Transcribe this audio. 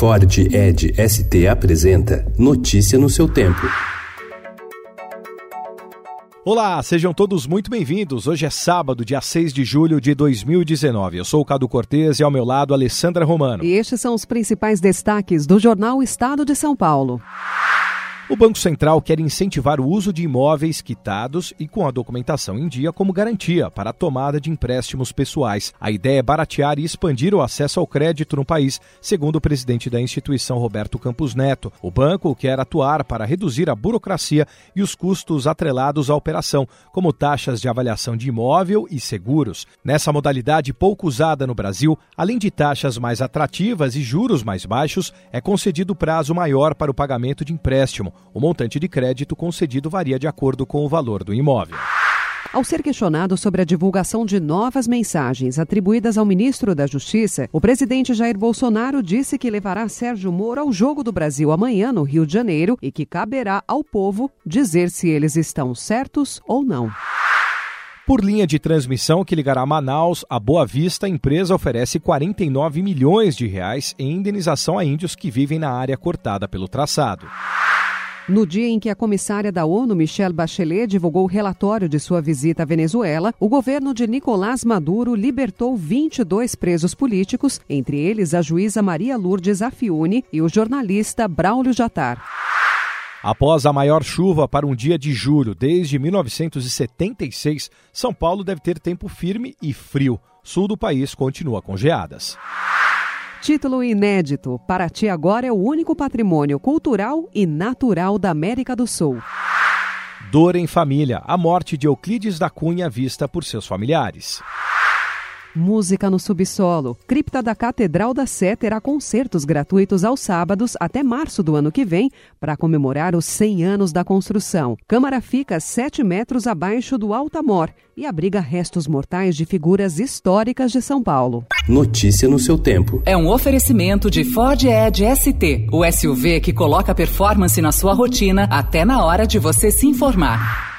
Ford Ed ST apresenta Notícia no seu tempo. Olá, sejam todos muito bem-vindos. Hoje é sábado, dia 6 de julho de 2019. Eu sou o Cado Cortês e ao meu lado Alessandra Romano. E estes são os principais destaques do jornal Estado de São Paulo. O Banco Central quer incentivar o uso de imóveis quitados e com a documentação em dia como garantia para a tomada de empréstimos pessoais. A ideia é baratear e expandir o acesso ao crédito no país, segundo o presidente da instituição Roberto Campos Neto. O banco quer atuar para reduzir a burocracia e os custos atrelados à operação, como taxas de avaliação de imóvel e seguros. Nessa modalidade pouco usada no Brasil, além de taxas mais atrativas e juros mais baixos, é concedido prazo maior para o pagamento de empréstimo. O montante de crédito concedido varia de acordo com o valor do imóvel. Ao ser questionado sobre a divulgação de novas mensagens atribuídas ao ministro da Justiça, o presidente Jair Bolsonaro disse que levará Sérgio Moro ao Jogo do Brasil amanhã no Rio de Janeiro e que caberá ao povo dizer se eles estão certos ou não. Por linha de transmissão que ligará Manaus a Boa Vista, a empresa oferece 49 milhões de reais em indenização a índios que vivem na área cortada pelo traçado. No dia em que a comissária da ONU, Michelle Bachelet, divulgou o relatório de sua visita à Venezuela, o governo de Nicolás Maduro libertou 22 presos políticos, entre eles a juíza Maria Lourdes Afiune e o jornalista Braulio Jatar. Após a maior chuva para um dia de julho desde 1976, São Paulo deve ter tempo firme e frio. Sul do país continua com geadas. Título inédito: Paraty agora é o único patrimônio cultural e natural da América do Sul. Dor em família: a morte de Euclides da Cunha vista por seus familiares. Música no subsolo. Cripta da Catedral da Sé terá concertos gratuitos aos sábados até março do ano que vem para comemorar os 100 anos da construção. Câmara fica 7 metros abaixo do Altamor e abriga restos mortais de figuras históricas de São Paulo. Notícia no seu tempo. É um oferecimento de Ford Edge ST, o SUV que coloca performance na sua rotina até na hora de você se informar.